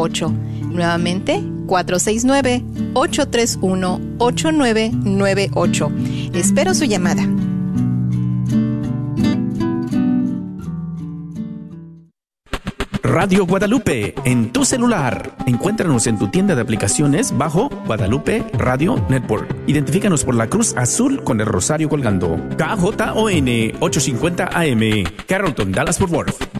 8998. Nuevamente, 469-831-8998. Espero su llamada. Radio Guadalupe en tu celular. Encuéntranos en tu tienda de aplicaciones bajo Guadalupe Radio Network. Identifícanos por la cruz azul con el rosario colgando. KJON 850 AM, Carrollton, Dallas Fort Worth.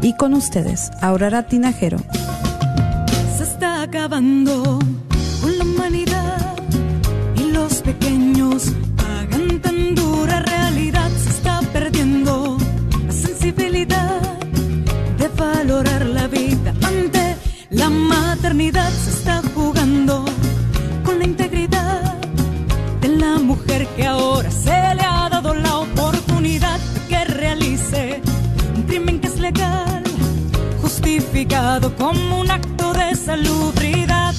Y con ustedes, Aurora Tinajero. Se está acabando con la humanidad y los pequeños pagan tan dura realidad. Se está perdiendo la sensibilidad de valorar la vida ante la maternidad. Se está como un acto de salubridad.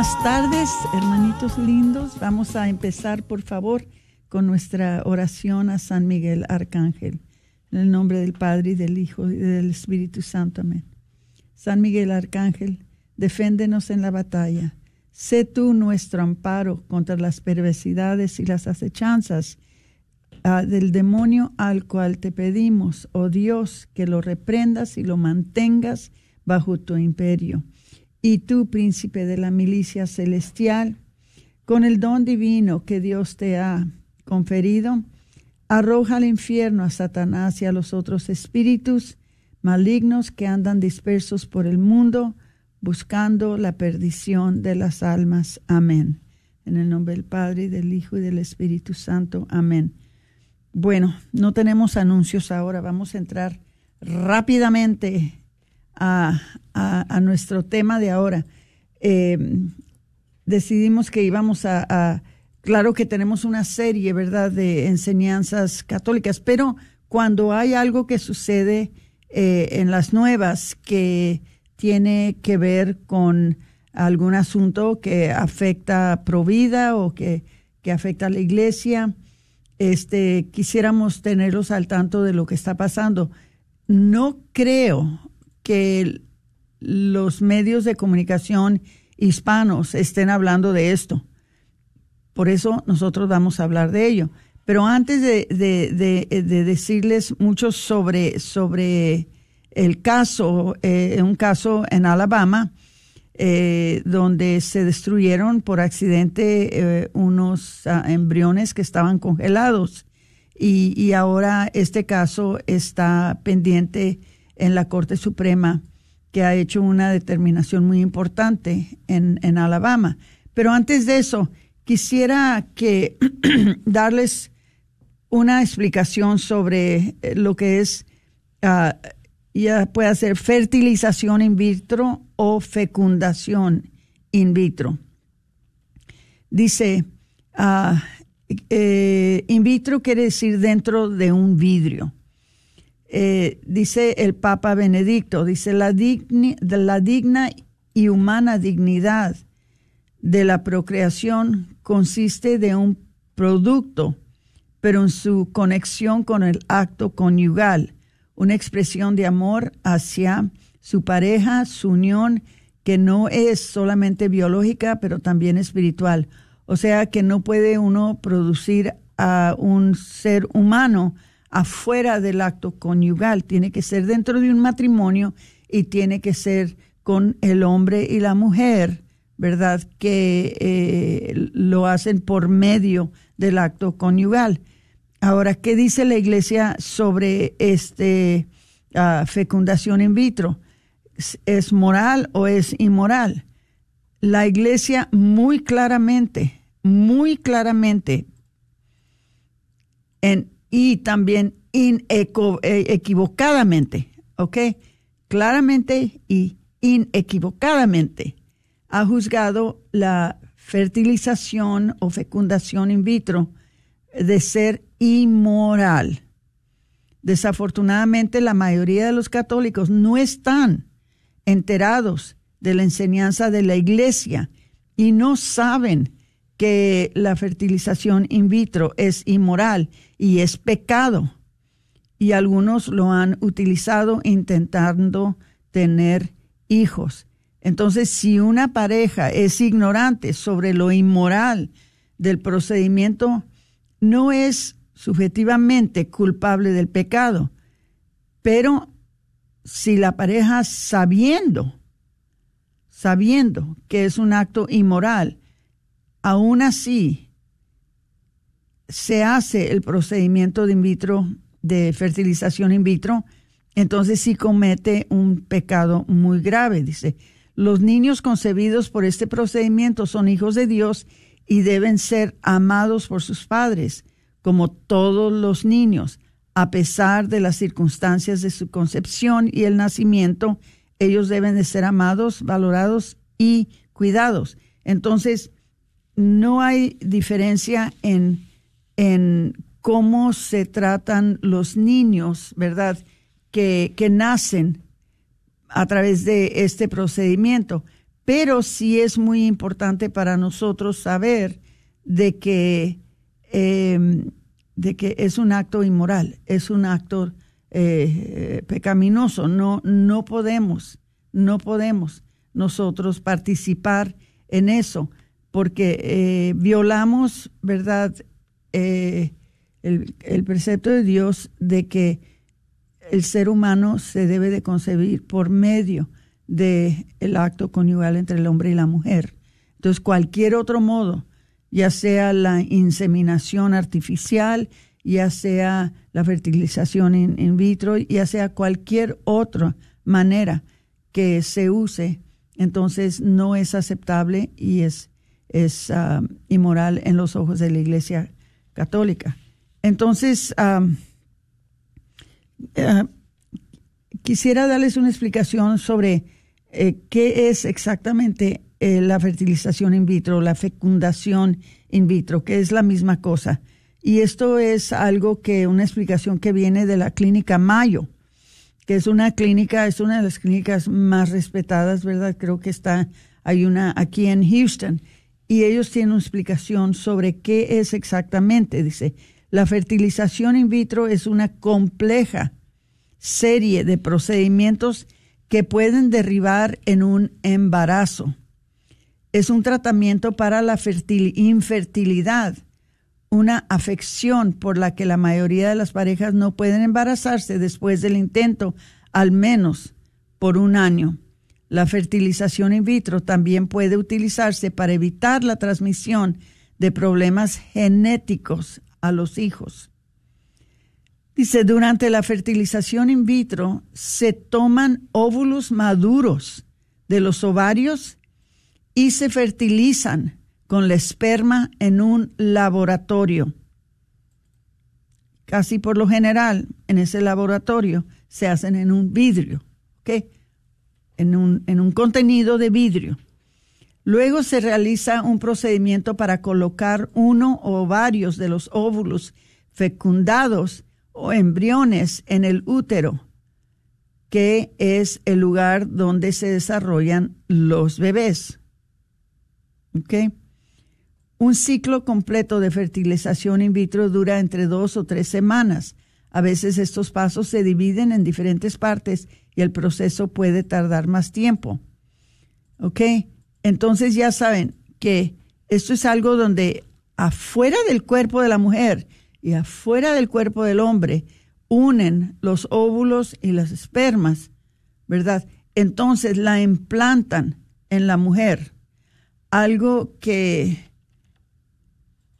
Buenas tardes, hermanitos lindos. Vamos a empezar, por favor, con nuestra oración a San Miguel Arcángel. En el nombre del Padre y del Hijo y del Espíritu Santo. Amén. San Miguel Arcángel, deféndenos en la batalla. Sé tú nuestro amparo contra las perversidades y las acechanzas ah, del demonio al cual te pedimos, oh Dios, que lo reprendas y lo mantengas bajo tu imperio. Y tú, príncipe de la milicia celestial, con el don divino que Dios te ha conferido, arroja al infierno a Satanás y a los otros espíritus malignos que andan dispersos por el mundo buscando la perdición de las almas. Amén. En el nombre del Padre, y del Hijo y del Espíritu Santo. Amén. Bueno, no tenemos anuncios ahora. Vamos a entrar rápidamente a, a- nuestro tema de ahora. Eh, decidimos que íbamos a, a- Claro que tenemos una serie, ¿verdad?, de enseñanzas católicas, pero cuando hay algo que sucede eh, en las nuevas que tiene que ver con algún asunto que afecta a Provida o que, que afecta a la iglesia, este, quisiéramos tenerlos al tanto de lo que está pasando. No creo que los medios de comunicación hispanos estén hablando de esto. Por eso nosotros vamos a hablar de ello. Pero antes de, de- de- de decirles mucho sobre, sobre el caso, eh, un caso en Alabama, eh, donde se destruyeron por accidente eh, unos ah, embriones que estaban congelados. Y, y ahora este caso está pendiente en la Corte Suprema, que ha hecho una determinación muy importante en, en Alabama. Pero antes de eso, quisiera que darles una explicación sobre eh, lo que es, ah, ya puede ser fertilización in vitro o fecundación in vitro. Dice, eh, in vitro quiere decir dentro de un vidrio. Eh, dice el Papa Benedicto, dice la, digni- la digna y humana dignidad de la procreación consiste de un producto, pero en su conexión con el acto conyugal, una expresión de amor hacia su pareja, su unión que no es solamente biológica, pero también espiritual. O sea que no puede uno producir a un ser humano afuera del acto conyugal, tiene que ser dentro de un matrimonio y tiene que ser con el hombre y la mujer, ¿verdad? Que eh, lo hacen por medio del acto conyugal. Ahora, ¿qué dice la iglesia sobre este ah, fecundación in vitro? ¿Es moral o es inmoral? La iglesia muy claramente, muy claramente, en, y también inequivocadamente, eh, ¿ok? Claramente y inequivocadamente ha juzgado la fertilización o fecundación in vitro de ser inmoral. Desafortunadamente, la mayoría de los católicos no están enterados de la enseñanza de la iglesia y no saben que la fertilización in vitro es inmoral y es pecado. Y algunos lo han utilizado intentando tener hijos. Entonces, si una pareja es ignorante sobre lo inmoral del procedimiento, no es subjetivamente culpable del pecado, pero si la pareja sabiendo, sabiendo que es un acto inmoral, aún así se hace el procedimiento de in vitro, de fertilización in vitro, entonces sí comete un pecado muy grave. Dice, los niños concebidos por este procedimiento son hijos de Dios y deben ser amados por sus padres, como todos los niños, a pesar de las circunstancias de su concepción y el nacimiento, ellos deben de ser amados, valorados y cuidados. Entonces, no hay diferencia en, en cómo se tratan los niños, ¿verdad? Que, que nacen a través de este procedimiento. Pero sí es muy importante para nosotros saber de que, em, de que es un acto inmoral, es un acto eh, pecaminoso. No, no podemos, no podemos nosotros participar en eso porque eh, violamos, ¿verdad?, eh, el, precepto de Dios de que el ser humano se debe de concebir por medio del el acto conyugal entre el hombre y la mujer. Entonces, cualquier otro modo, ya sea la inseminación artificial, ya sea la fertilización in, in vitro, ya sea cualquier otra manera que se use, entonces no es aceptable y es es uh, inmoral en los ojos de la Iglesia Católica. Entonces, um, uh, quisiera darles una explicación sobre eh, qué es exactamente eh, la fertilización in vitro, la fecundación in vitro, que es la misma cosa. Y esto es algo que, una explicación que viene de la clínica Mayo, que es una clínica, es una de las clínicas más respetadas, ¿verdad? Creo que está, hay una aquí en Houston y ellos tienen una explicación sobre qué es exactamente. Dice, la fertilización in vitro es una compleja serie de procedimientos que pueden derribar en un embarazo. Es un tratamiento para la infertilidad, una afección por la que la mayoría de las parejas no pueden embarazarse después del intento, al menos por un año. La fertilización in vitro también puede utilizarse para evitar la transmisión de problemas genéticos a los hijos. Dice, durante la fertilización in vitro se toman óvulos maduros de los ovarios y se fertilizan con la esperma en un laboratorio. Casi por lo general, en ese laboratorio se hacen en un vidrio. ¿okay? En un, contenido de vidrio. Luego se realiza un procedimiento para colocar uno o varios de los óvulos fecundados o embriones en el útero, que es el lugar donde se desarrollan los bebés. Un ciclo completo de fertilización in vitro dura entre dos o tres semanas. A veces estos pasos se dividen en diferentes partes y el proceso puede tardar más tiempo. ¿Ok? Entonces ya saben que esto es algo donde afuera del cuerpo de la mujer y afuera del cuerpo del hombre unen los óvulos y las espermas, ¿verdad? Entonces la implantan en la mujer, algo que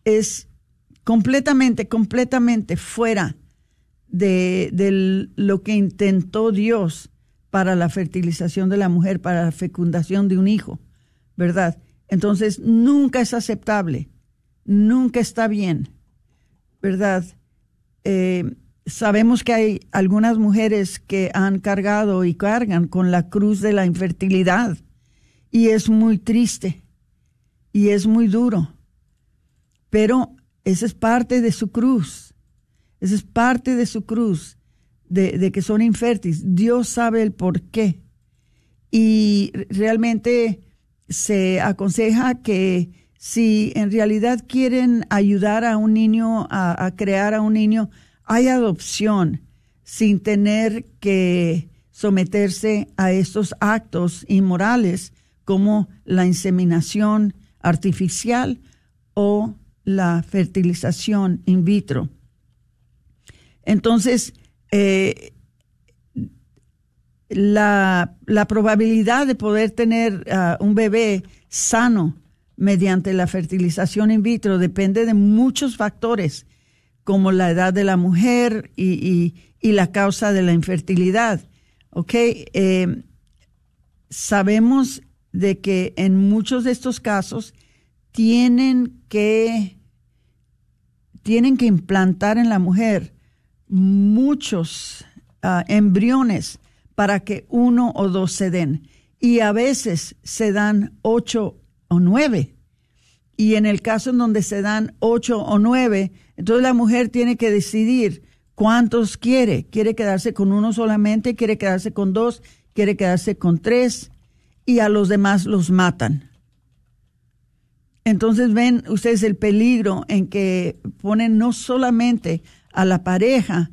es completamente, completamente fuera de, lo que intentó Dios para la fertilización de la mujer, para la fecundación de un hijo, ¿verdad? Entonces, nunca es aceptable, nunca está bien, ¿verdad? Eh, sabemos que hay algunas mujeres que han cargado y cargan con la cruz de la infertilidad y es muy triste y es muy duro, pero esa es parte de su cruz, esa es parte de su cruz, de, que son infértiles. Dios sabe el por qué. Y realmente se aconseja que si en realidad quieren ayudar a un niño, a, crear a un niño, hay adopción sin tener que someterse a estos actos inmorales como la inseminación artificial o la fertilización in vitro. Entonces, eh, la, probabilidad de poder tener ah, un bebé sano mediante la fertilización in vitro depende de muchos factores, como la edad de la mujer y, la causa de la infertilidad. ¿Ok? Eh, sabemos de que en muchos de estos casos tienen que, tienen que implantar en la mujer muchos ah, embriones para que uno o dos se den. Y a veces se dan ocho o nueve. Y en el caso en donde se dan ocho o nueve, entonces la mujer tiene que decidir cuántos quiere. ¿Quiere quedarse con uno solamente? ¿Quiere quedarse con dos? ¿Quiere quedarse con tres? Y a los demás los matan. Entonces ven ustedes el peligro en que ponen no solamente a la pareja,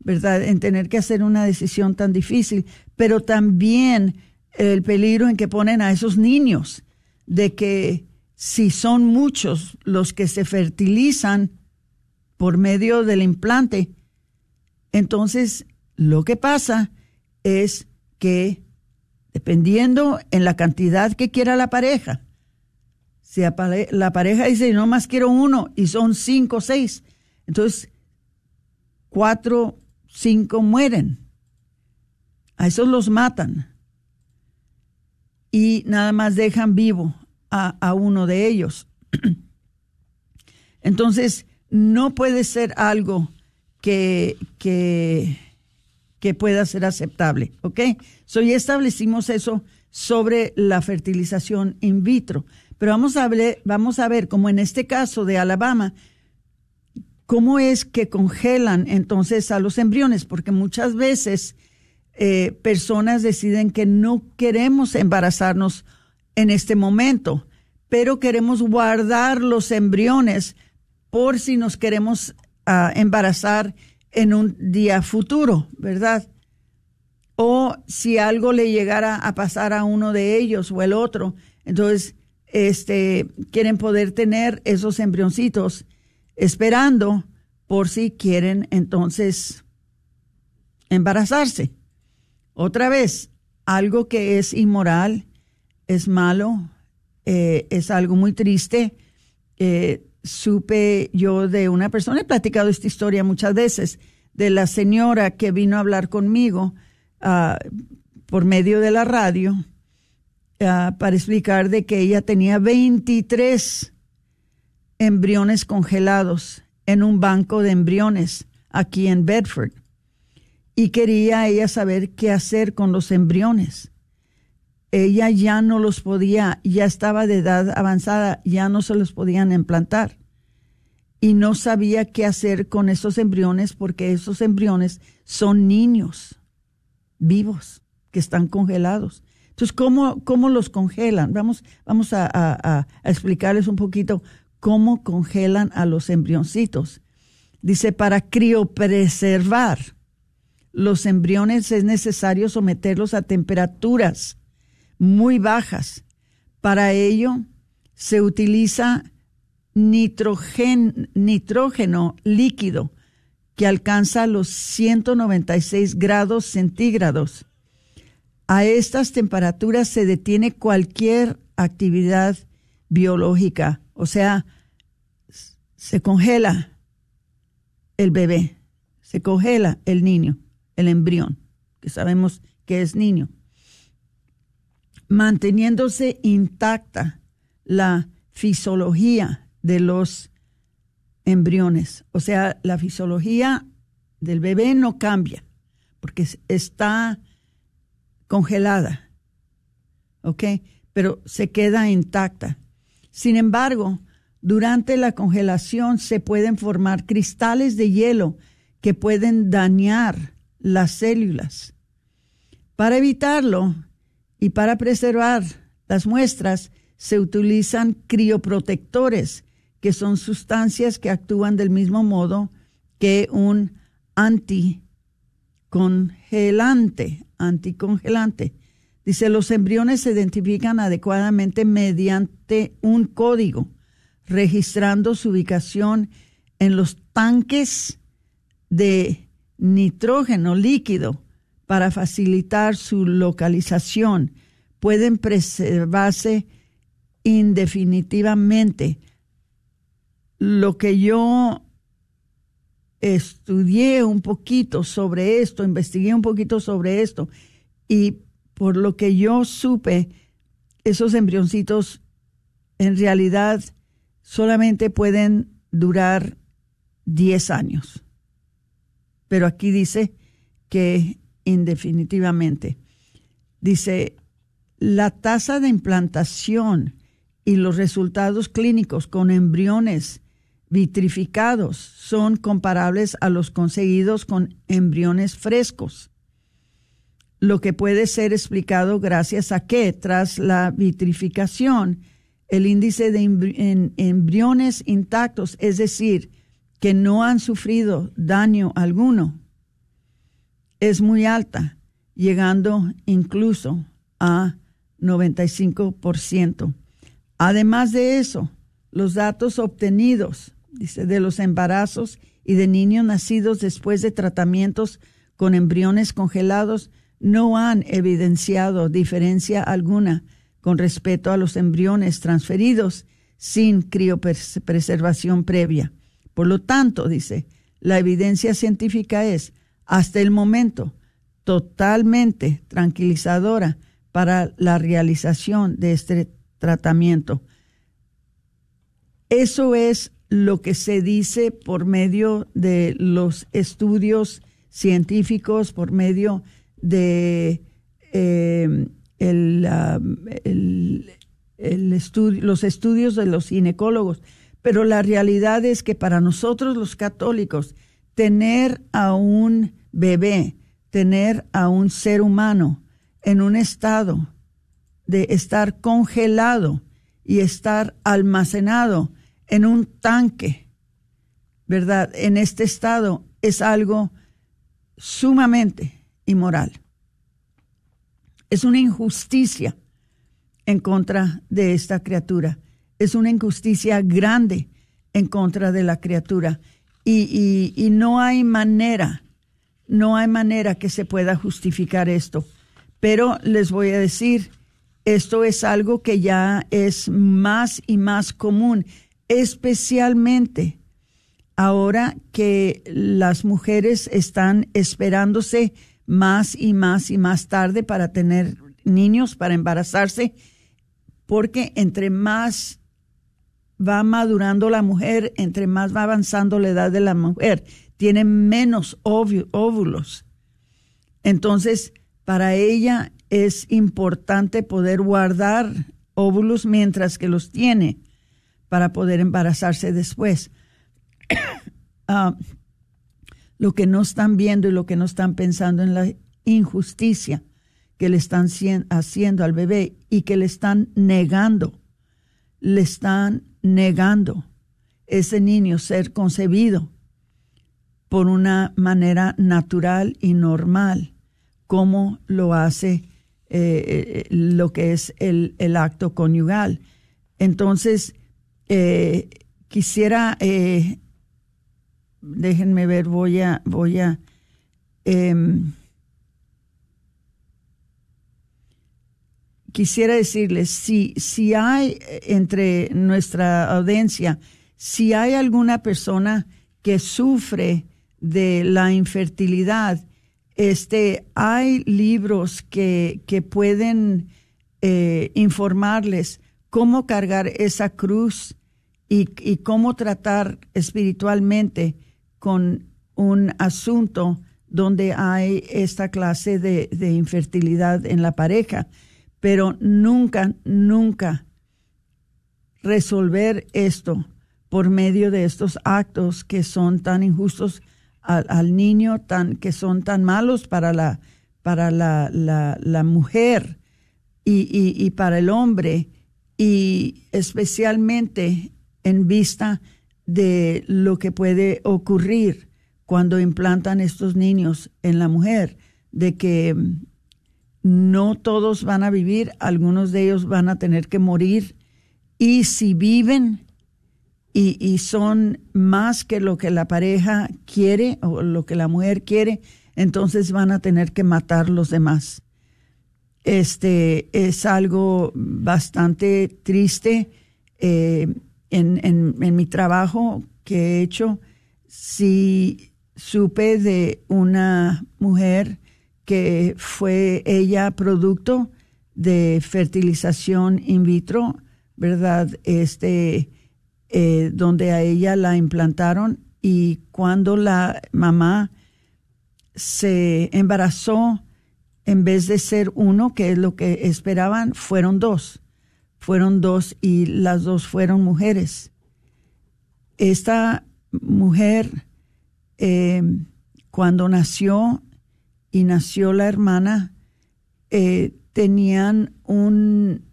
¿verdad? En tener que hacer una decisión tan difícil, pero también el peligro en que ponen a esos niños, de que si son muchos los que se fertilizan por medio del implante, entonces lo que pasa es que dependiendo en la cantidad que quiera la pareja, si la pareja dice, no más quiero uno y son cinco o seis, entonces cuatro, cinco mueren. A esos los matan. Y nada más dejan vivo a, uno de ellos. Entonces, no puede ser algo que, que, que pueda ser aceptable, ¿ok? So, ya establecimos eso sobre la fertilización in vitro. Pero vamos a, ver, vamos a ver, como en este caso de Alabama, cómo es que congelan entonces a los embriones, porque muchas veces eh, personas deciden que no queremos embarazarnos en este momento, pero queremos guardar los embriones por si nos queremos ah, embarazar en un día futuro, ¿verdad? O si algo le llegara a pasar a uno de ellos o el otro, entonces este, quieren poder tener esos embrioncitos esperando por si quieren entonces embarazarse. Otra vez, algo que es inmoral, es malo, eh, es algo muy triste. Eh, supe yo de una persona, he platicado esta historia muchas veces, de la señora que vino a hablar conmigo ah, por medio de la radio Ah, para explicar de que ella tenía 23 embriones congelados en un banco de embriones aquí en Bedford. Y quería ella saber qué hacer con los embriones. Ella ya no los podía, ya estaba de edad avanzada, ya no se los podían implantar. Y no sabía qué hacer con esos embriones porque esos embriones son niños vivos que están congelados. Entonces, ¿cómo, cómo los congelan? Vamos, vamos a, explicarles un poquito cómo congelan a los embrioncitos. Dice, para criopreservar los embriones es necesario someterlos a temperaturas muy bajas Para ello se utiliza nitrógeno líquido que alcanza los 196 grados centígrados. A estas temperaturas se detiene cualquier actividad biológica, o sea, se congela el bebé, se congela el niño, el embrión, que sabemos que es niño, manteniéndose intacta la fisiología de los embriones. O sea, la fisiología del bebé no cambia porque está congelada. ¿Ok? Pero se queda intacta. Sin embargo, durante la congelación se pueden formar cristales de hielo que pueden dañar las células. Para evitarlo y para preservar las muestras, se utilizan crioprotectores, que son sustancias que actúan del mismo modo que un anticongelante, anticongelante. Dice, los embriones se identifican adecuadamente mediante un código, registrando su ubicación en los tanques de nitrógeno líquido para facilitar su localización. Pueden preservarse indefinitivamente. Lo que yo estudié un poquito sobre esto, investigué un poquito sobre esto y por lo que yo supe, esos embrioncitos en realidad solamente pueden durar 10 años. Pero aquí dice que indefinitivamente. Dice, la tasa de implantación y los resultados clínicos con embriones vitrificados son comparables a los conseguidos con embriones frescos, lo que puede ser explicado gracias a que tras la vitrificación el índice de embriones intactos, es decir, que no han sufrido daño alguno, es muy alta, llegando incluso a 95%. Además de eso, los datos obtenidos dice, de los embarazos y de niños nacidos después de tratamientos con embriones congelados no han evidenciado diferencia alguna con respecto a los embriones transferidos sin criopreservación previa. Por lo tanto, dice, la evidencia científica es, hasta el momento, totalmente tranquilizadora para la realización de este tratamiento. Eso es lo que se dice por medio de los estudios científicos, por medio de eh, el, los estudios de los ginecólogos. Pero la realidad es que para nosotros los católicos, tener a un bebé, tener a un ser humano en un estado de estar congelado y estar almacenado en un tanque, ¿verdad? En este estado es algo sumamente inmoral. Es una injusticia en contra de esta criatura. Es una injusticia grande en contra de la criatura. Y, y no hay manera, no hay manera que se pueda justificar esto. Pero les voy a decir, esto es algo que ya es más y más común, especialmente ahora que las mujeres están esperándose más y más y más tarde para tener niños, para embarazarse, porque entre más va madurando la mujer, entre más va avanzando la edad de la mujer, tiene menos óvulos. Entonces, para ella es importante poder guardar óvulos mientras que los tiene para poder embarazarse después. Ah, lo que no están viendo y lo que no están pensando en la injusticia que le están haciendo al bebé y que le están negando, le están negando ese niño ser concebido por una manera natural y normal, como lo hace eh, lo que es el, el, acto conyugal. Entonces, eh, quisiera, eh, déjenme ver, voy a, voy a, em, quisiera decirles, si, si hay entre nuestra audiencia, si hay alguna persona que sufre de la infertilidad, este, hay libros que, que pueden eh, informarles cómo cargar esa cruz y, y, cómo tratar espiritualmente con un asunto donde hay esta clase de, infertilidad en la pareja pero nunca, nunca resolver esto por medio de estos actos que son tan injustos al, niño, tan, que son tan malos para la, para la, la, mujer y, y, para el hombre, y especialmente en vista de lo que puede ocurrir cuando implantan estos niños en la mujer, de que no todos van a vivir, algunos de ellos van a tener que morir y si viven y, son más que lo que la pareja quiere o lo que la mujer quiere, entonces van a tener que matar los demás. Este es algo bastante triste. Eh, en, mi trabajo que he hecho, si supe de una mujer que fue ella producto de fertilización in vitro, ¿verdad? Este, eh, donde a ella la implantaron y cuando la mamá se embarazó, en vez de ser uno, que es lo que esperaban, fueron dos. Fueron dos y las dos fueron mujeres. Esta mujer, eh, cuando nació, y nació la hermana, eh, tenían un,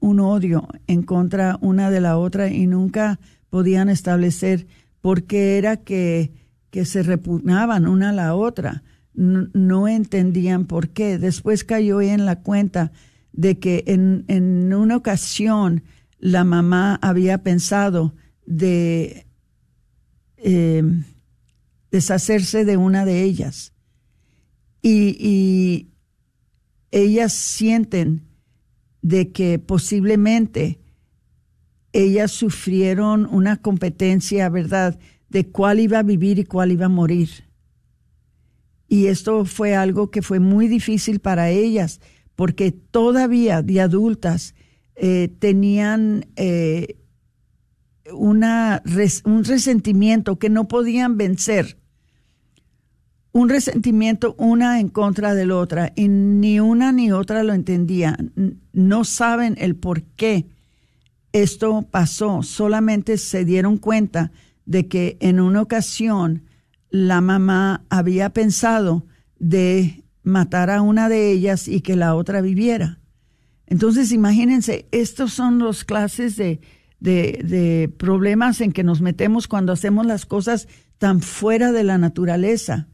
un odio en contra una de la otra y nunca podían establecer por qué era que, que se repugnaban una a la otra. No, entendían por qué. Después cayó en la cuenta de que en, en una ocasión la mamá había pensado de eh, deshacerse de una de ellas y, ellas sienten de que posiblemente ellas sufrieron una competencia, ¿verdad?, de cuál iba a vivir y cuál iba a morir. Y esto fue algo que fue muy difícil para ellas, porque todavía de adultas eh, tenían eh, un resentimiento que no podían vencer un resentimiento una en contra de la otra y ni una ni otra lo entendía. No saben el por qué esto pasó, solamente se dieron cuenta de que en una ocasión la mamá había pensado de matar a una de ellas y que la otra viviera. Entonces, imagínense, estos son los clases de, de, de problemas en que nos metemos cuando hacemos las cosas tan fuera de la naturaleza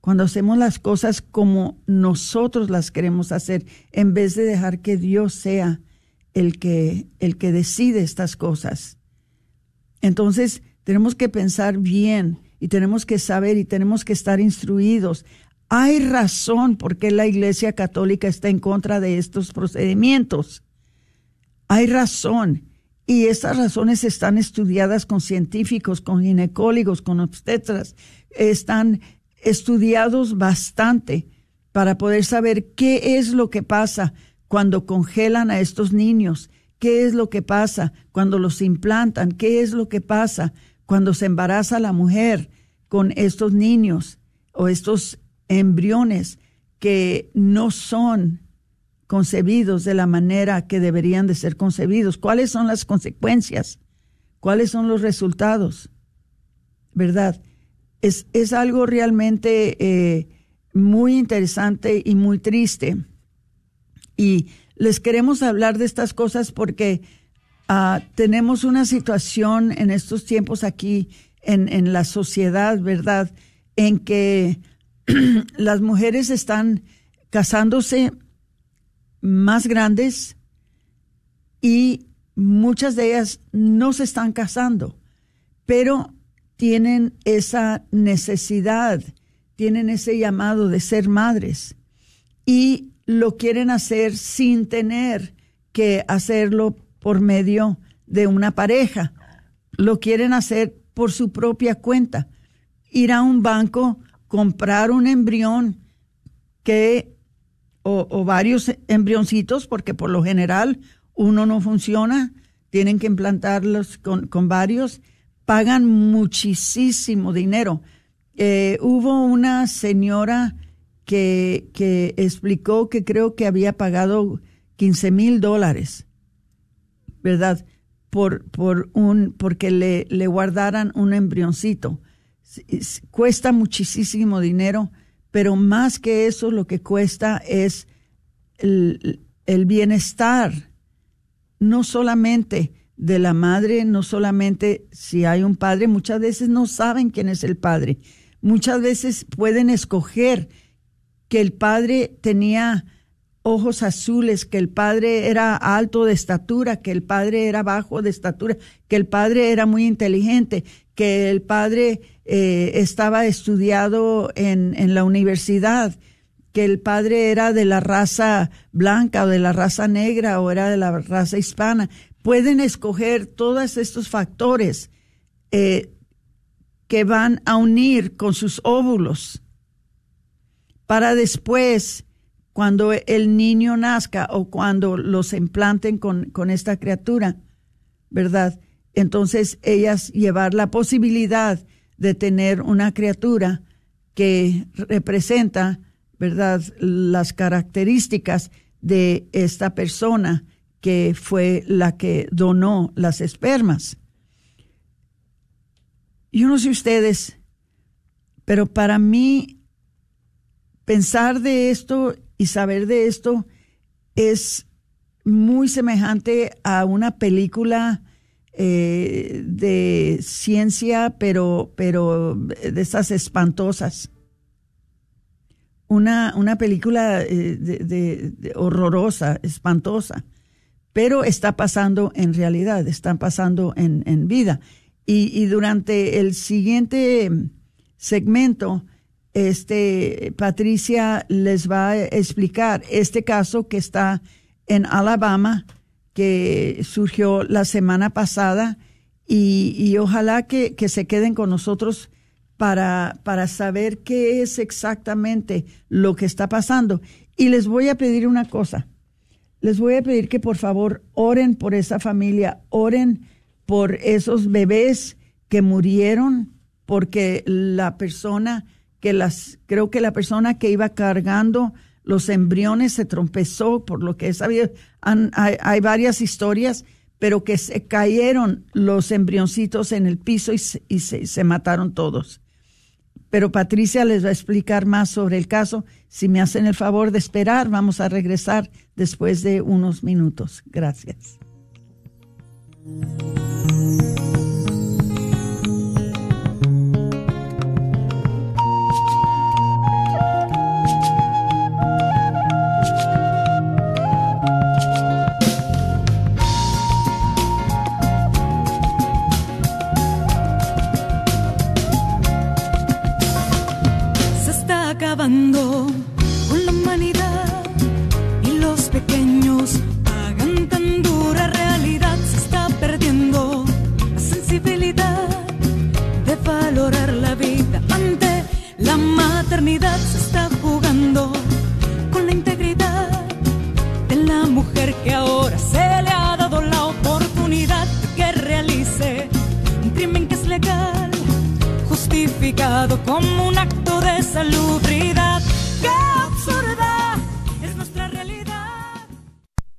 cuando hacemos las cosas como nosotros las queremos hacer, en vez de dejar que Dios sea el que, el que decide estas cosas. Entonces, tenemos que pensar bien y tenemos que saber y tenemos que estar instruidos. Hay razón por qué la Iglesia Católica está en contra de estos procedimientos. Hay razón. Y estas razones están estudiadas con científicos, con ginecólogos, con obstetras, están estudiados bastante para poder saber qué es lo que pasa cuando congelan a estos niños, qué es lo que pasa cuando los implantan, qué es lo que pasa cuando se embaraza la mujer con estos niños o estos embriones que no son concebidos de la manera que deberían de ser concebidos. ¿Cuáles son las consecuencias? ¿Cuáles son los resultados? ¿Verdad? es, algo realmente eh, muy interesante y muy triste. Y les queremos hablar de estas cosas porque ah, tenemos una situación en estos tiempos aquí en, en la sociedad, ¿verdad? En que las mujeres están casándose más grandes y muchas de ellas no se están casando, pero tienen esa necesidad, tienen ese llamado de ser madres y lo quieren hacer sin tener que hacerlo por medio de una pareja. Lo quieren hacer por su propia cuenta. Ir a un banco, comprar un embrión que o, varios embrioncitos, porque por lo general uno no funciona, tienen que implantarlos con, con varios, pagan muchísimo dinero. Eh, hubo una señora que, que explicó que creo que había pagado 15 mil dólares, ¿verdad? Por, por un, porque le, le guardaran un embrioncito. Cuesta muchísimo dinero pero más que eso lo que cuesta es el, bienestar, no solamente de la madre, no solamente si hay un padre, muchas veces no saben quién es el padre, muchas veces pueden escoger que el padre tenía ojos azules, que el padre era alto de estatura, que el padre era bajo de estatura, que el padre era muy inteligente, que el padre eh, estaba estudiado en, en la universidad, que el padre era de la raza blanca o de la raza negra o era de la raza hispana. Pueden escoger todos estos factores eh, que van a unir con sus óvulos para después, cuando el niño nazca o cuando los implanten con, con esta criatura, ¿verdad? entonces ellas llevar la posibilidad de tener una criatura que representa, ¿verdad?, las características de esta persona que fue la que donó las espermas. Yo no sé ustedes, pero para mí pensar de esto y saber de esto es muy semejante a una película eh, de ciencia, pero, pero de esas espantosas. Una, una película eh, de, horrorosa, espantosa, pero está pasando en realidad, está pasando en, en vida. Y, y, durante el siguiente segmento, este, Patricia les va a explicar este caso que está en Alabama, que surgió la semana pasada y, ojalá que, se queden con nosotros para, para saber qué es exactamente lo que está pasando. Y les voy a pedir una cosa. Les voy a pedir que por favor oren por esa familia, oren por esos bebés que murieron, porque la persona que las, creo que la persona que iba cargando los embriones se trompezó, por lo que he sabido. hay, varias historias, pero que se cayeron los embrioncitos en el piso y, se, mataron todos. Pero Patricia les va a explicar más sobre el caso. Si me hacen el favor de esperar, vamos a regresar después de unos minutos. Gracias. Como un acto de salubridad. ¡Qué absurda es nuestra realidad!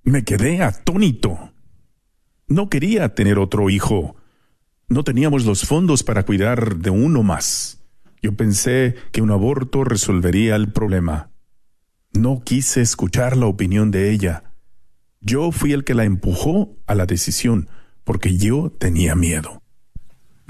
Me quedé atónito. No quería tener otro hijo. No teníamos los fondos para cuidar de uno más. Yo pensé que un aborto resolvería el problema. No quise escuchar la opinión de ella. Yo fui el que la empujó a la decisión, porque yo tenía miedo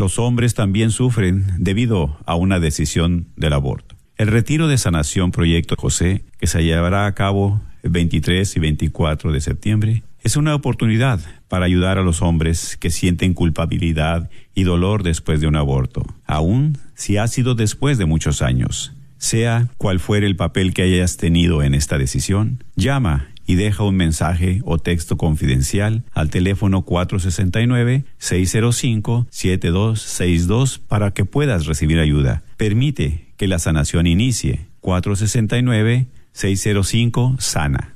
los hombres también sufren debido a una decisión del aborto. El retiro de sanación Proyecto José, que se llevará a cabo 23 y 24 de septiembre, es una oportunidad para ayudar a los hombres que sienten culpabilidad y dolor después de un aborto, aun si ha sido después de muchos años. Sea cual fuere el papel que hayas tenido en esta decisión, llama y deja un mensaje o texto confidencial al teléfono 469-605-7262 para que puedas recibir ayuda. Permite que la sanación inicie. 469-605-SANA.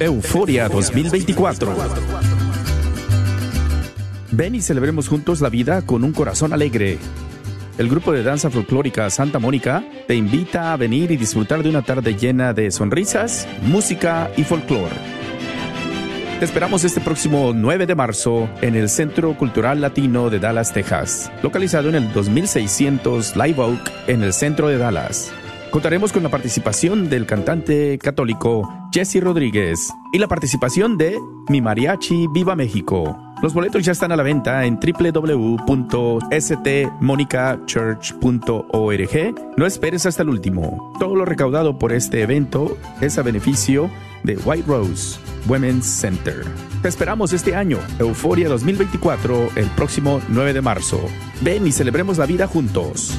Euforia 2024. Ven y celebremos juntos la vida con un corazón alegre. El grupo de danza folclórica Santa Mónica te invita a venir y disfrutar de una tarde llena de sonrisas, música y folclore. Te esperamos este próximo 9 de marzo en el Centro Cultural Latino de Dallas, Texas, localizado en el 2600 Live Oak en el centro de Dallas. Contaremos con la participación del cantante católico Jesse Rodríguez y la participación de Mi Mariachi Viva México. Los boletos ya están a la venta en www.stmonicachurch.org. No esperes hasta el último. Todo lo recaudado por este evento es a beneficio de White Rose Women's Center. Te esperamos este año, Euforia 2024, el próximo 9 de marzo. Ven y celebremos la vida juntos.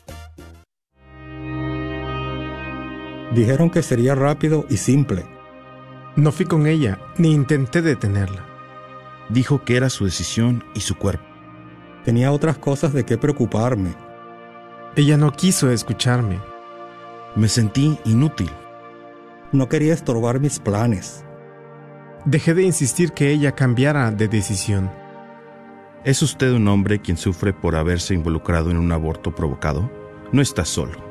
Dijeron que sería rápido y simple. No fui con ella, ni intenté detenerla. Dijo que era su decisión y su cuerpo. Tenía otras cosas de qué preocuparme. Ella no quiso escucharme. Me sentí inútil. No quería estorbar mis planes. Dejé de insistir que ella cambiara de decisión. ¿Es usted un hombre quien sufre por haberse involucrado en un aborto provocado? No está solo.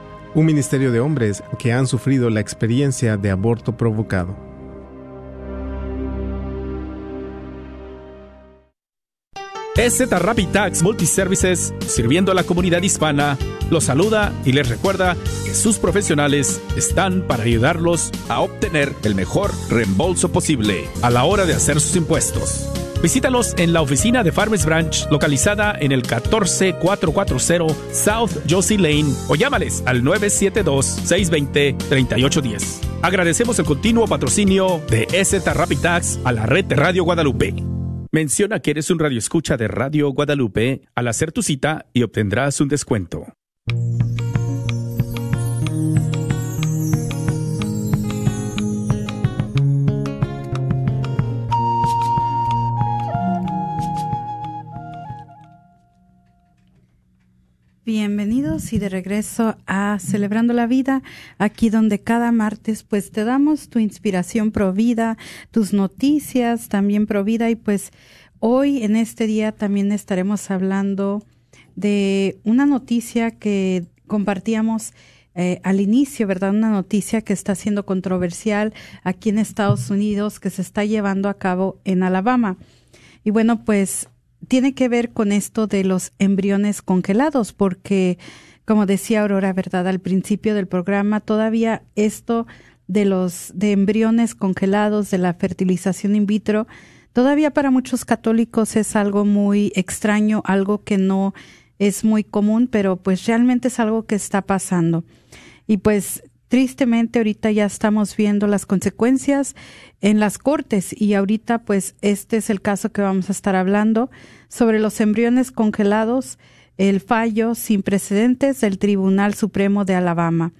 un ministerio de hombres que han sufrido la experiencia de aborto provocado. EZ Rapid Tax Multiservices, sirviendo a la comunidad hispana, los saluda y les recuerda que sus profesionales están para ayudarlos a obtener el mejor reembolso posible a la hora de hacer sus impuestos. Visítalos en la oficina de Farmers Branch, localizada en el 14440 South Josie Lane, o llámales al 972-620-3810. Agradecemos el continuo patrocinio de EZ Rapid Tax a la red de Radio Guadalupe. Menciona que eres un radio escucha de Radio Guadalupe al hacer tu cita y obtendrás un descuento. Bienvenidos y de regreso a Celebrando la Vida, aquí donde cada martes pues te damos tu inspiración pro vida, tus noticias también pro vida y pues hoy en este día también estaremos hablando de una noticia que compartíamos eh, al inicio, ¿verdad? Una noticia que está siendo controversial aquí en Estados Unidos, que se está llevando a cabo en Alabama. Y bueno, pues tiene que ver con esto de los embriones congelados, porque como decía Aurora, ¿verdad? Al principio del programa, todavía esto de los de embriones congelados, de la fertilización in vitro, todavía para muchos católicos es algo muy extraño, algo que no es muy común, pero pues realmente es algo que está pasando. Y pues tristemente ahorita ya estamos viendo las consecuencias en las cortes y ahorita pues este es el caso que vamos a estar hablando sobre los embriones congelados, el fallo sin precedentes del Tribunal Supremo de Alabama.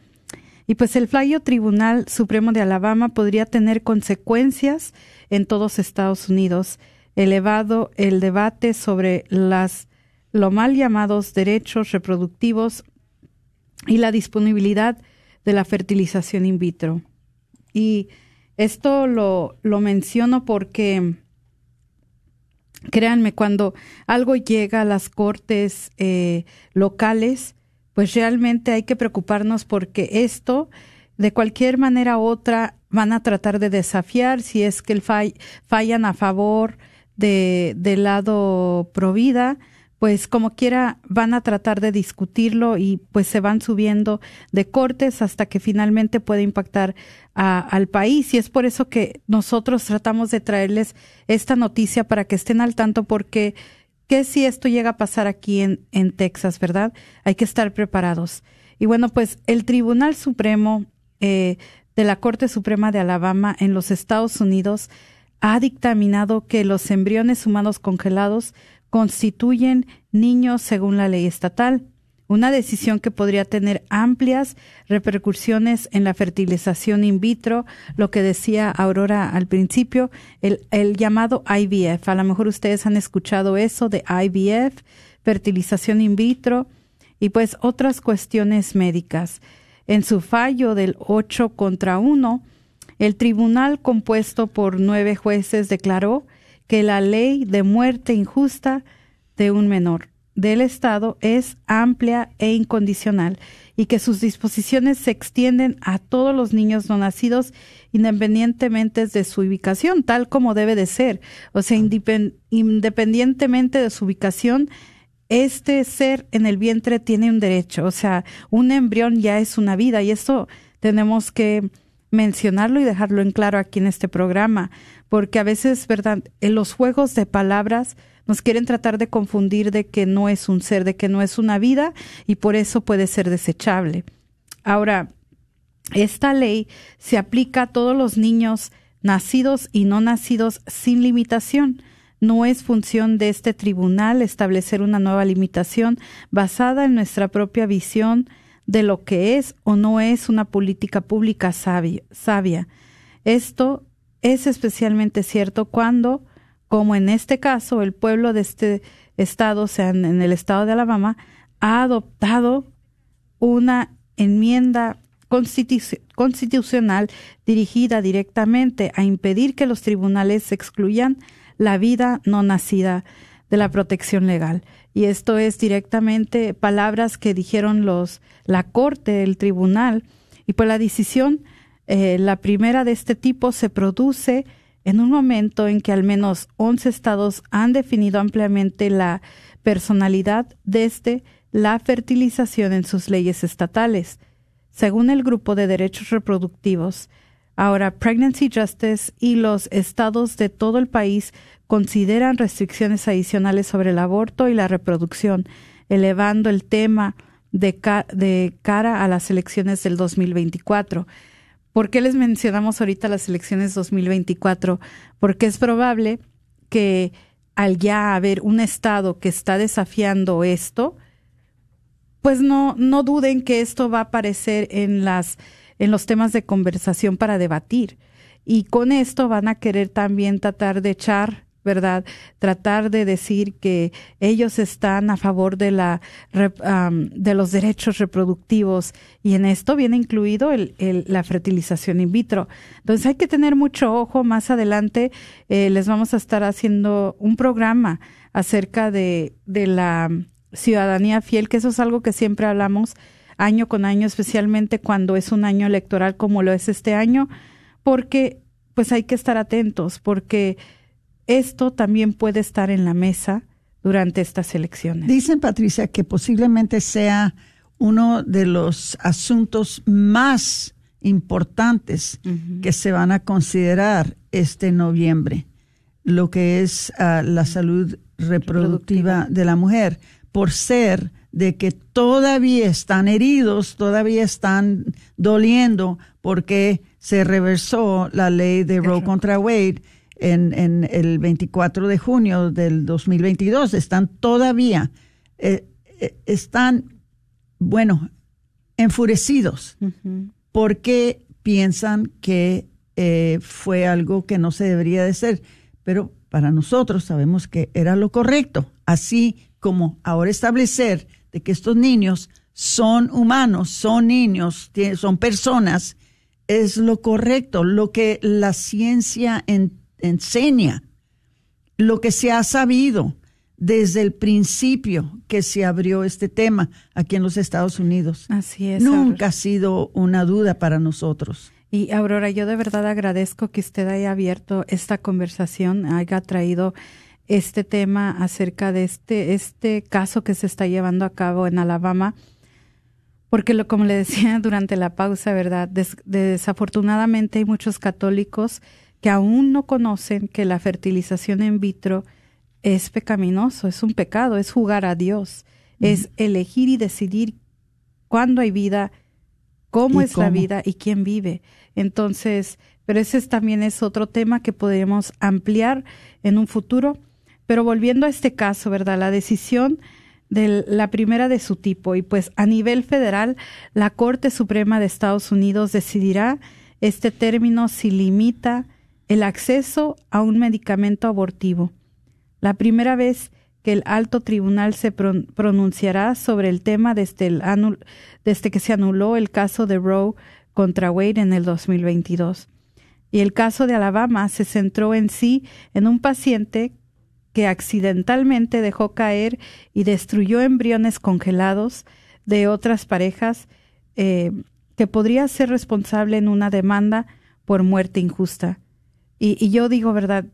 Y pues el fallo Tribunal Supremo de Alabama podría tener consecuencias en todos Estados Unidos, elevado el debate sobre las lo mal llamados derechos reproductivos y la disponibilidad de la fertilización in vitro. Y esto lo, lo menciono porque, créanme, cuando algo llega a las cortes eh, locales, pues realmente hay que preocuparnos porque esto, de cualquier manera u otra, van a tratar de desafiar si es que el fallan a favor de, del lado pro vida pues como quiera van a tratar de discutirlo y pues se van subiendo de cortes hasta que finalmente puede impactar al país y es por eso que nosotros tratamos de traerles esta noticia para que estén al tanto porque qué si esto llega a pasar aquí en, en Texas, ¿verdad? Hay que estar preparados. Y bueno, pues el Tribunal Supremo eh, de la Corte Suprema de Alabama en los Estados Unidos ha dictaminado que los embriones humanos congelados constituyen niños según la ley estatal, una decisión que podría tener amplias repercusiones en la fertilización in vitro, lo que decía Aurora al principio, el, el llamado IVF. A lo mejor ustedes han escuchado eso de IVF, fertilización in vitro y pues otras cuestiones médicas. En su fallo del 8 contra 1, el tribunal compuesto por nueve jueces declaró que la ley de muerte injusta de un menor del Estado es amplia e incondicional y que sus disposiciones se extienden a todos los niños no nacidos independientemente de su ubicación, tal como debe de ser. O sea, independientemente de su ubicación, este ser en el vientre tiene un derecho. O sea, un embrión ya es una vida y eso tenemos que mencionarlo y dejarlo en claro aquí en este programa, porque a veces, ¿verdad? En los juegos de palabras nos quieren tratar de confundir de que no es un ser, de que no es una vida y por eso puede ser desechable. Ahora, esta ley se aplica a todos los niños nacidos y no nacidos sin limitación. No es función de este tribunal establecer una nueva limitación basada en nuestra propia visión de lo que es o no es una política pública sabia. Esto es especialmente cierto cuando, como en este caso, el pueblo de este estado, o sea, en el estado de Alabama, ha adoptado una enmienda constitucional dirigida directamente a impedir que los tribunales excluyan la vida no nacida de la protección legal y esto es directamente palabras que dijeron los la corte, el tribunal, y pues la decisión, eh, la primera de este tipo, se produce en un momento en que al menos 11 estados han definido ampliamente la personalidad desde la fertilización en sus leyes estatales. Según el grupo de derechos reproductivos, ahora Pregnancy Justice y los estados de todo el país consideran restricciones adicionales sobre el aborto y la reproducción, elevando el tema de, cara a las elecciones del 2024. ¿Por qué les mencionamos ahorita las elecciones 2024? Porque es probable que al ya haber un Estado que está desafiando esto, pues no, no duden que esto va a aparecer en, las, en los temas de conversación para debatir. Y con esto van a querer también tratar de echar ¿verdad? Tratar de decir que ellos están a favor de la de los derechos reproductivos y en esto viene incluido el, la fertilización in vitro. Entonces hay que tener mucho ojo. Más adelante eh, les vamos a estar haciendo un programa acerca de, de la ciudadanía fiel, que eso es algo que siempre hablamos año con año, especialmente cuando es un año electoral como lo es este año, porque pues hay que estar atentos, porque esto también puede estar en la mesa durante estas elecciones. Dicen, Patricia, que posiblemente sea uno de los asuntos más importantes que se van a considerar este noviembre, lo que es ah, la salud reproductiva de la mujer, por ser de que todavía están heridos, todavía están doliendo porque se reversó la ley de Roe contra Wade en, en, el 24 de junio del 2022. Están todavía, eh, eh, están, bueno, enfurecidos porque piensan que eh, fue algo que no se debería de ser. Pero para nosotros sabemos que era lo correcto, así como ahora establecer de que estos niños son humanos, son niños, son personas, es lo correcto, lo que la ciencia enseña, lo que se ha sabido desde el principio que se abrió este tema aquí en los Estados Unidos. Así es. Nunca ha sido una duda para nosotros. Y Aurora, yo de verdad agradezco que usted haya abierto esta conversación, haya traído este tema acerca de este, este caso que se está llevando a cabo en Alabama, porque lo, como le decía durante la pausa, ¿verdad? desafortunadamente hay muchos católicos que aún no conocen que la fertilización in vitro es pecaminoso, es un pecado, es jugar a Dios, es elegir y decidir cuándo hay vida, cómo es la vida y quién vive. Entonces, pero ese también es otro tema que podemos ampliar en un futuro pero volviendo a este caso, ¿verdad? La decisión de la primera de su tipo y pues a nivel federal la Corte Suprema de Estados Unidos decidirá este término si limita el acceso a un medicamento abortivo. La primera vez que el alto tribunal se pronunciará sobre el tema desde, el desde que se anuló el caso de Roe contra Wade en el 2022. Y el caso de Alabama se centró en sí en un paciente que accidentalmente dejó caer y destruyó embriones congelados de otras parejas eh, que podría ser responsable en una demanda por muerte injusta. Y, yo digo, ¿verdad?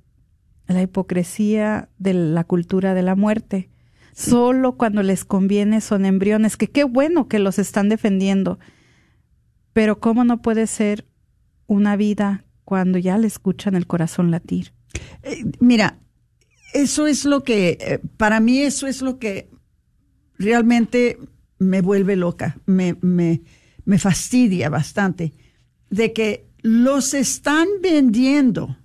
La hipocresía de la cultura de la muerte. Solo cuando les conviene son embriones, que qué bueno que los están defendiendo. Pero ¿cómo no puede ser una vida cuando ya le escuchan el corazón latir? Eh, mira, eso es lo que, eh, para mí eso es lo que realmente me vuelve loca, me, me, me fastidia bastante, de que los están vendiendo,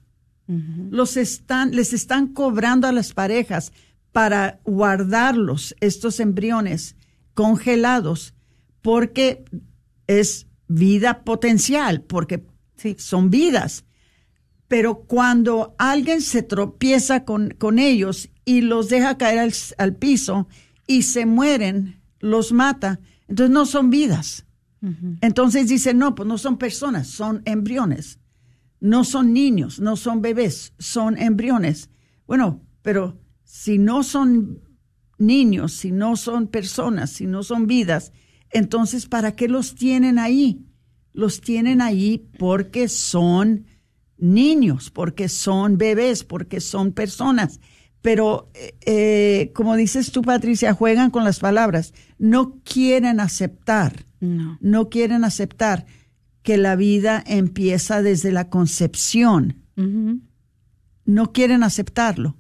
los están, les están cobrando a las parejas para guardarlos, estos embriones congelados, porque es vida potencial, porque son vidas pero cuando alguien se tropieza con, con ellos y los deja caer al, piso y se mueren, los mata, entonces no son vidas. Entonces dice, no, pues no son personas, son embriones. No son niños, no son bebés, son embriones. Bueno, pero si no son niños, si no son personas, si no son vidas, entonces ¿para qué los tienen ahí? Los tienen ahí porque son niños, porque son bebés, porque son personas. Pero, eh, eh, como dices tú, Patricia, juegan con las palabras. No quieren aceptar, no, quieren aceptar que la vida empieza desde la concepción. No quieren aceptarlo.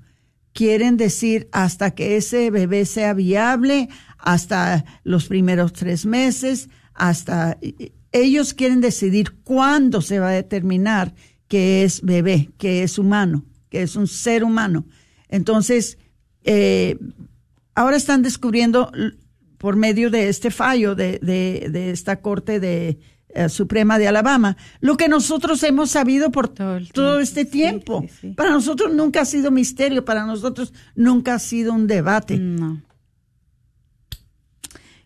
Quieren decir hasta que ese bebé sea viable, hasta los primeros tres meses, hasta ellos quieren decidir cuándo se va a determinar que es bebé, que es humano, que es un ser humano. Entonces, eh, ahora están descubriendo por medio de este fallo de, de, esta Corte de, eh, Suprema de Alabama, lo que nosotros hemos sabido por todo, este tiempo. Para nosotros nunca ha sido misterio, para nosotros nunca ha sido un debate. No.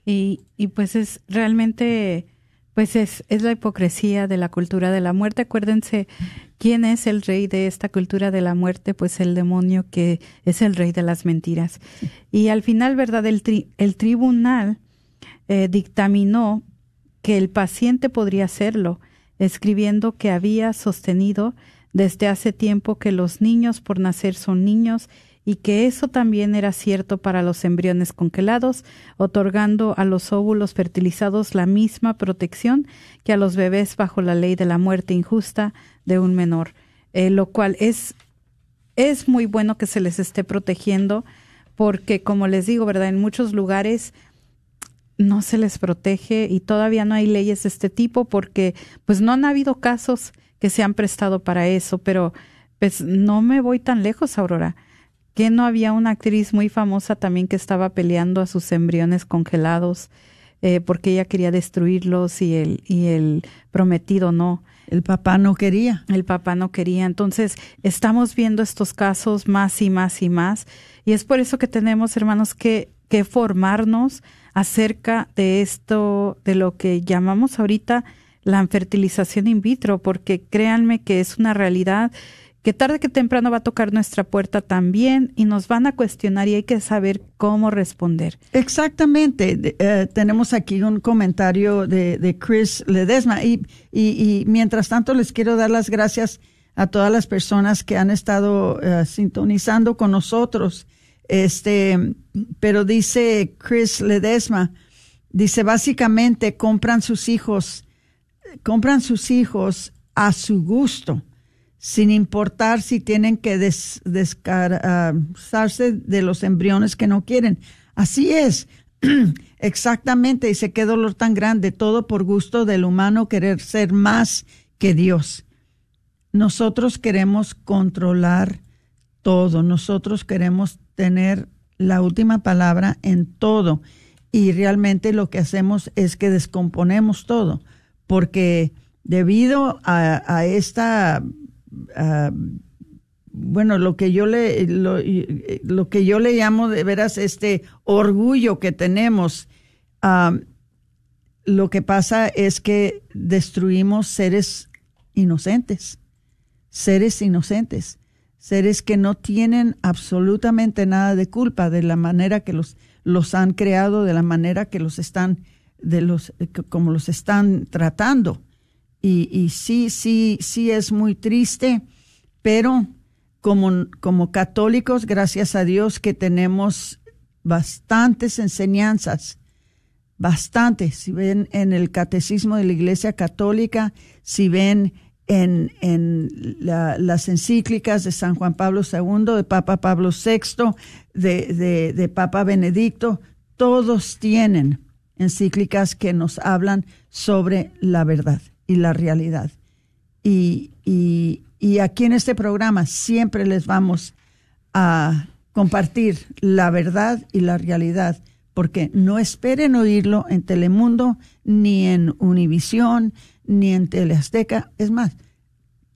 Y, y pues es realmente pues es, es la hipocresía de la cultura de la muerte. Acuérdense quién es el rey de esta cultura de la muerte, pues el demonio que es el rey de las mentiras. Y al final, ¿verdad? El, el tribunal eh, dictaminó que el paciente podría hacerlo, escribiendo que había sostenido desde hace tiempo que los niños por nacer son niños y que eso también era cierto para los embriones congelados, otorgando a los óvulos fertilizados la misma protección que a los bebés bajo la ley de la muerte injusta de un menor, eh, lo cual es, es muy bueno que se les esté protegiendo porque, como les digo, ¿verdad? En muchos lugares no se les protege y todavía no hay leyes de este tipo porque pues no han habido casos que se han prestado para eso, pero pues no me voy tan lejos, Aurora. Que no había una actriz muy famosa también que estaba peleando a sus embriones congelados eh, porque ella quería destruirlos y el, y el prometido no. El papá no quería. El papá no quería. Entonces, estamos viendo estos casos más y más y más. Y es por eso que tenemos, hermanos, que, que formarnos acerca de esto, de lo que llamamos ahorita la fertilización in vitro, porque créanme que es una realidad que tarde que temprano va a tocar nuestra puerta también y nos van a cuestionar y hay que saber cómo responder. Exactamente. Eh, tenemos aquí un comentario de, Chris Ledesma y, y, mientras tanto les quiero dar las gracias a todas las personas que han estado eh, sintonizando con nosotros. Este, pero dice Chris Ledesma, dice básicamente compran sus hijos, compran sus hijos a su gusto sin importar si tienen que descansarse de los embriones que no quieren. Así es, exactamente, dice, qué dolor tan grande, todo por gusto del humano querer ser más que Dios. Nosotros queremos controlar todo, nosotros queremos tener la última palabra en todo. Y realmente lo que hacemos es que descomponemos todo, porque debido a esta Ah, bueno, lo que yo le lo, que yo le llamo de veras este orgullo que tenemos. Ah, lo que pasa es que destruimos seres inocentes, seres inocentes, seres que no tienen absolutamente nada de culpa de la manera que los, los han creado, de la manera que los están, de los, como los están tratando. Y, sí, sí, sí es muy triste, pero como, como católicos, gracias a Dios que tenemos bastantes enseñanzas, bastantes. Si ven en el catecismo de la Iglesia Católica, si ven en, en las encíclicas de San Juan Pablo II, de Papa Pablo VI, de, Papa Benedicto, todos tienen encíclicas que nos hablan sobre la verdad y la realidad. Y, y, aquí en este programa siempre les vamos a compartir la verdad y la realidad, porque no esperen oírlo en Telemundo, ni en Univisión, ni en Teleazteca. Es más,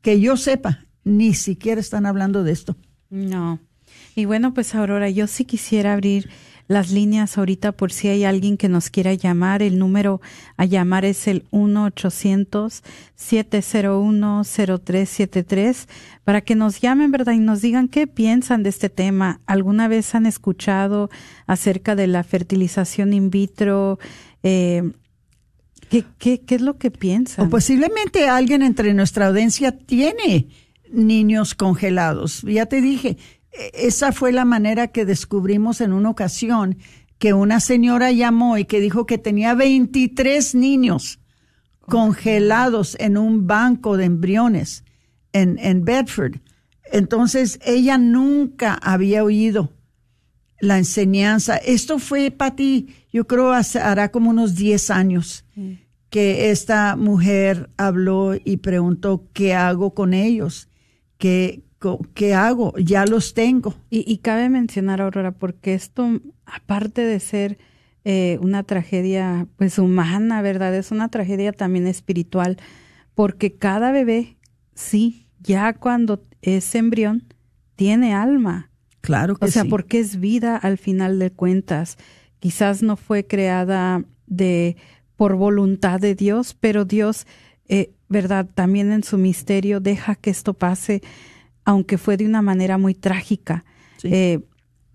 que yo sepa, ni siquiera están hablando de esto. No. Y bueno, pues Aurora, yo sí quisiera abrir las líneas ahorita por si hay alguien que nos quiera llamar. El número a llamar es el 1-800-701-0373 para que nos llamen, ¿verdad? Y nos digan qué piensan de este tema. ¿Alguna vez han escuchado acerca de la fertilización in vitro? Eh, ¿qué, qué, qué es lo que piensan? O posiblemente alguien entre nuestra audiencia tiene niños congelados. Ya te dije, esa fue la manera que descubrimos en una ocasión que una señora llamó y que dijo que tenía 23 niños congelados en un banco de embriones en, en Bedford. Entonces ella nunca había oído la enseñanza. Esto fue, para ti, yo creo, hará como unos 10 años que esta mujer habló y preguntó, ¿qué hago con ellos? ¿Qué, ¿qué hago? Ya los tengo. Y, cabe mencionar, Aurora, porque esto, aparte de ser eh, una tragedia pues humana, ¿verdad? Es una tragedia también espiritual, porque cada bebé, sí, ya cuando es embrión, tiene alma. Claro que O sea, porque es vida al final de cuentas. Quizás no fue creada de por voluntad de Dios, pero Dios, eh, ¿verdad? También en su misterio deja que esto pase aunque fue de una manera muy trágica. Eh,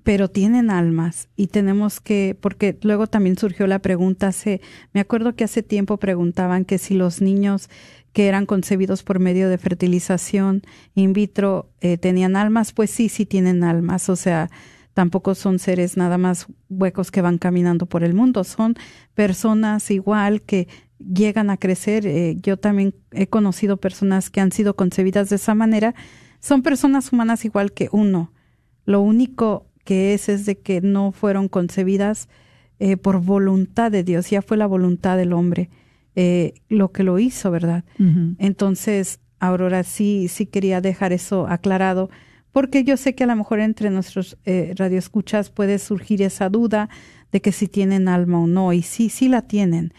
pero tienen almas y tenemos que, porque luego también surgió la pregunta, hace, me acuerdo que hace tiempo preguntaban que si los niños que eran concebidos por medio de fertilización in vitro eh, tenían almas, pues sí, sí tienen almas, o sea, tampoco son seres nada más huecos que van caminando por el mundo, son personas igual que llegan a crecer. Eh, yo también he conocido personas que han sido concebidas de esa manera. Son personas humanas igual que uno. Lo único que es es de que no fueron concebidas eh, por voluntad de Dios, ya fue la voluntad del hombre eh, lo que lo hizo, ¿verdad? Entonces, Aurora sí, sí quería dejar eso aclarado, porque yo sé que a lo mejor entre nuestros eh, radioescuchas puede surgir esa duda de que si tienen alma o no, y sí, sí la tienen,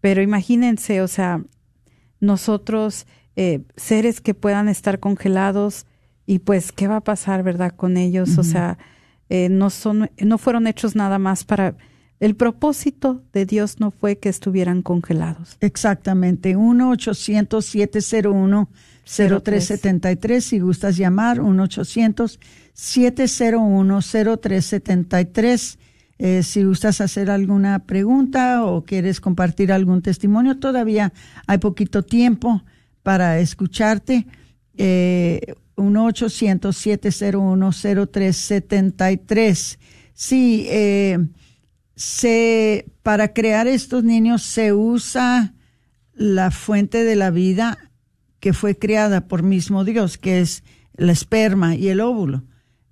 pero imagínense, o sea, nosotros, eh, seres que puedan estar congelados, y pues, ¿qué va a pasar, verdad, con ellos? O sea, eh, no son, no fueron hechos nada más para el propósito de Dios no fue que estuvieran congelados. Exactamente. 1-800-701-0373. Si gustas llamar, 1-800-701-0373. Eh, si gustas hacer alguna pregunta o quieres compartir algún testimonio, todavía hay poquito tiempo para escucharte. Eh, 1-800-701-0373. Sí, eh, se, para crear estos niños se usa la fuente de la vida que fue creada por mismo Dios, que es el esperma y el óvulo.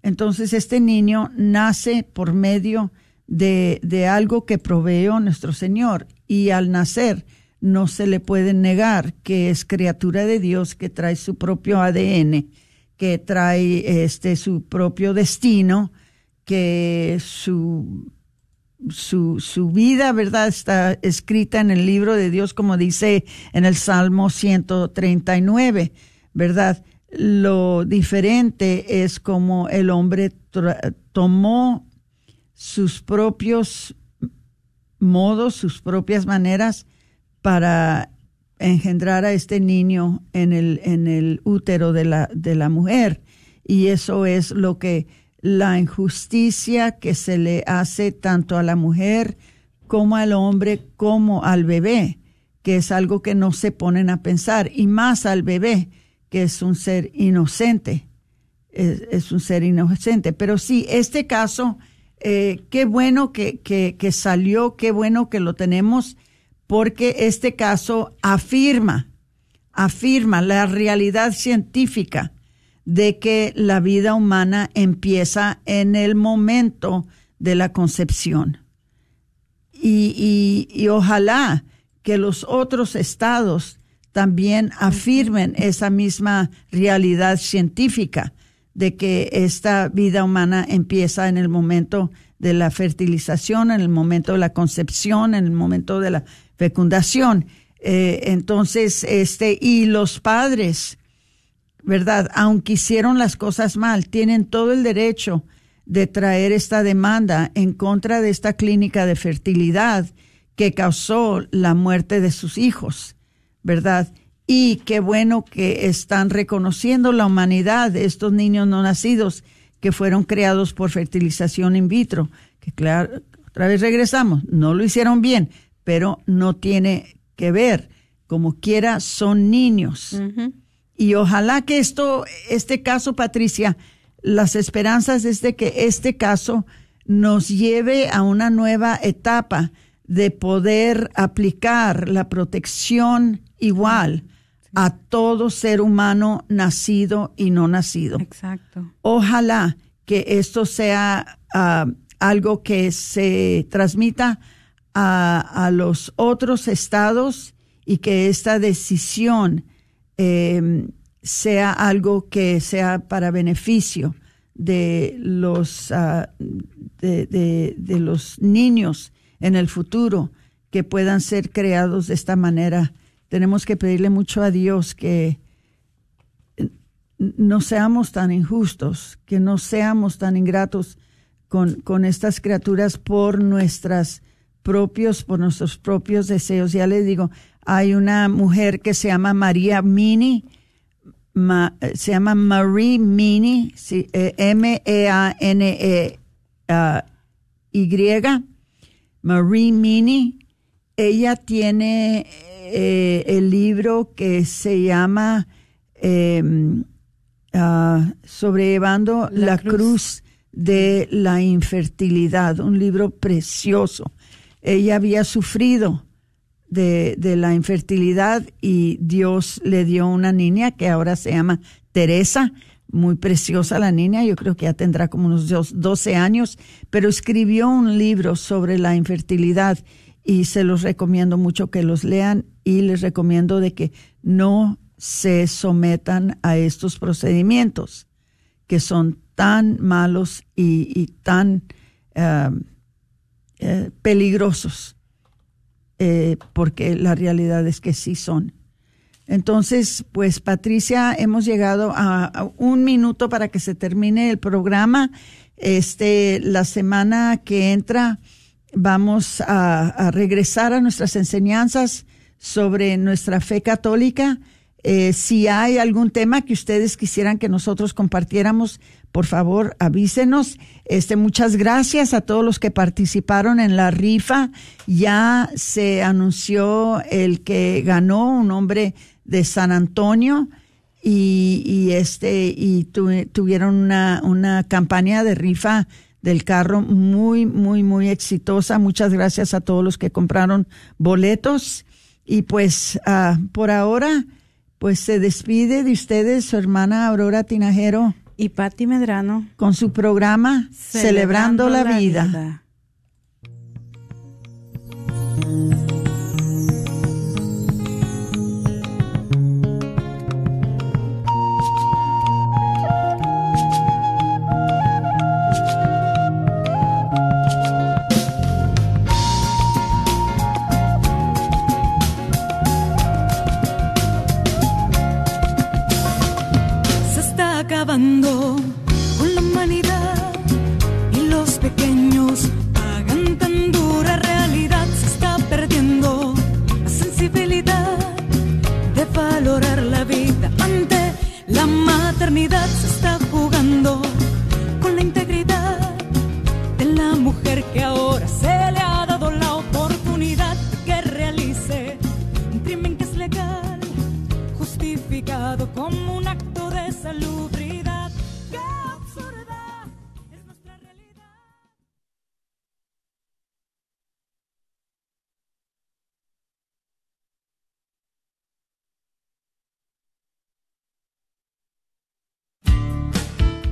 Entonces este niño nace por medio de, de algo que proveó nuestro Señor y al nacer no se le puede negar que es criatura de Dios, que trae su propio ADN, que trae este su propio destino, que su su, su vida, ¿verdad? Está escrita en el libro de Dios, como dice en el Salmo 139, ¿verdad? Lo diferente es como el hombre tomó sus propios modos, sus propias maneras para engendrar a este niño en el, en el útero de la, de la mujer. Y eso es lo que la injusticia que se le hace tanto a la mujer como al hombre como al bebé, que es algo que no se ponen a pensar, y más al bebé, que es un ser inocente, es, un ser inocente. Pero sí, este caso, eh, qué bueno que, que, que salió, qué bueno que lo tenemos, porque este caso afirma, afirma la realidad científica de que la vida humana empieza en el momento de la concepción. Y, ojalá que los otros estados también afirmen esa misma realidad científica de que esta vida humana empieza en el momento de la fertilización, en el momento de la concepción, en el momento de la fecundación. Eh, entonces, este, y los padres ¿verdad? Aunque hicieron las cosas mal, tienen todo el derecho de traer esta demanda en contra de esta clínica de fertilidad que causó la muerte de sus hijos, ¿verdad? Y qué bueno que están reconociendo la humanidad de estos niños no nacidos que fueron creados por fertilización in vitro, que claro, otra vez regresamos, no lo hicieron bien, pero no tiene que ver, como quiera, son niños. Y ojalá que esto, este caso, Patricia, las esperanzas es de que este caso nos lleve a una nueva etapa de poder aplicar la protección igual a todo ser humano nacido y no nacido. Exacto. Ojalá que esto sea ah, algo que se transmita a, los otros estados y que esta decisión Em, sea algo que sea para beneficio de los, ah, de, los niños en el futuro que puedan ser creados de esta manera. Tenemos que pedirle mucho a Dios que no seamos tan injustos, que no seamos tan ingratos con, con estas criaturas por nuestras propios, por nuestros propios deseos. Ya les digo, hay una mujer que se llama María Mini, se llama Marie Mini, eh, M-E-A-N-E-Y, Marie Mini, ella tiene eh, el libro que se llama eh, ah, Sobrellevando la, La cruz. cruz. de la infertilidad, un libro precioso. Ella había sufrido de, de la infertilidad y Dios le dio una niña que ahora se llama Teresa, muy preciosa la niña, yo creo que ya tendrá como unos dos- 12 años, pero escribió un libro sobre la infertilidad y se los recomiendo mucho que los lean y les recomiendo de que no se sometan a estos procedimientos que son tan malos y, y tan eh, eh, peligrosos, eh, porque la realidad es que sí son. Entonces, pues Patricia, hemos llegado a, un minuto para que se termine el programa. Este, la semana que entra vamos a, a regresar a nuestras enseñanzas sobre nuestra fe católica. Eh, si hay algún tema que ustedes quisieran que nosotros compartiéramos, por favor avísenos. Este, muchas gracias a todos los que participaron en la rifa. Ya se anunció el que ganó un hombre de San Antonio y, y este y tu- tuvieron una, una campaña de rifa del carro muy muy muy exitosa. Muchas gracias a todos los que compraron boletos y pues ah, por ahora pues se despide de ustedes su hermana Aurora Tinajero Y Patti Medrano. con su programa Celebrando, la, vida.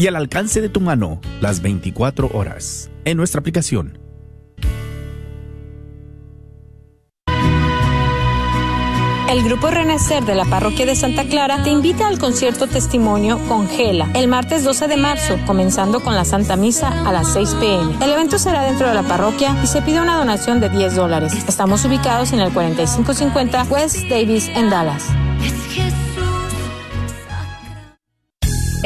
y al alcance de tu mano las 24 horas en nuestra aplicación. El Grupo Renacer de la Parroquia de Santa Clara te invita al concierto Testimonio con Gela el martes 12 de marzo, comenzando con la Santa Misa a las 6 pm. El evento será dentro de la parroquia y se pide una donación de 10 dólares. Estamos ubicados en el 4550 West Davis en Dallas.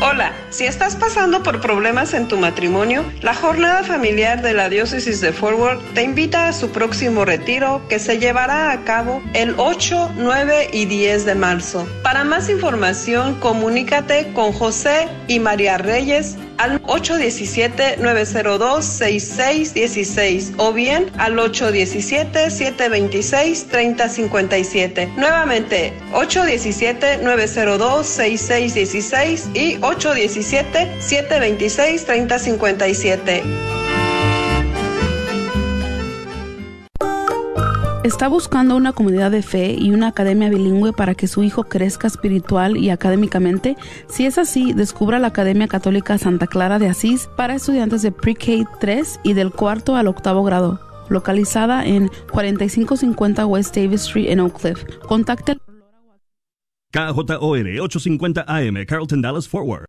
Hola, si estás pasando por problemas en tu matrimonio, la jornada familiar de la diócesis de Forward te invita a su próximo retiro que se llevará a cabo el 8, 9 y 10 de marzo. Para más información, comunícate con José y María Reyes al 817-902-6616 o bien al 817-726-3057. Nuevamente, 817-902-6616 y 817-726-3057. ¿Está buscando una comunidad de fe y una academia bilingüe para que su hijo crezca espiritual y académicamente? Si es así, descubra la Academia Católica Santa Clara de Asís para estudiantes de Pre-K 3 y del cuarto al octavo grado, localizada en 4550 West Davis Street en Oak Cliff. Contacte KJOR 850 AM, Carlton Dallas Forward.